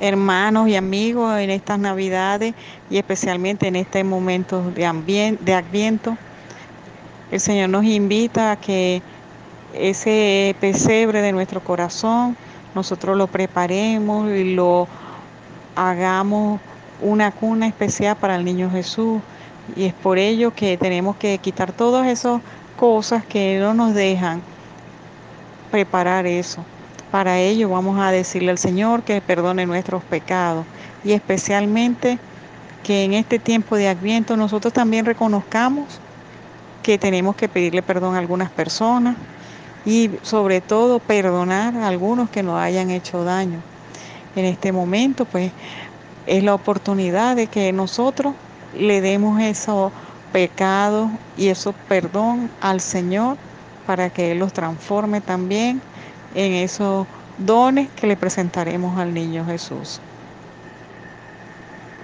hermanos y amigos en estas navidades y especialmente en este momento de, adviento. El Señor nos invita a que ese pesebre de nuestro corazón nosotros lo preparemos y lo hagamos una cuna especial para el niño Jesús. Y es por ello que tenemos que quitar todas esas cosas que no nos dejan preparar eso. Para ello vamos a decirle al Señor que perdone nuestros pecados y especialmente que en este tiempo de Adviento nosotros también reconozcamos que tenemos que pedirle perdón a algunas personas y sobre todo perdonar a algunos que nos hayan hecho daño. En este momento pues es la oportunidad de que nosotros le demos esos pecados y eso perdón al Señor para que Él los transforme también en esos dones que le presentaremos al niño Jesús.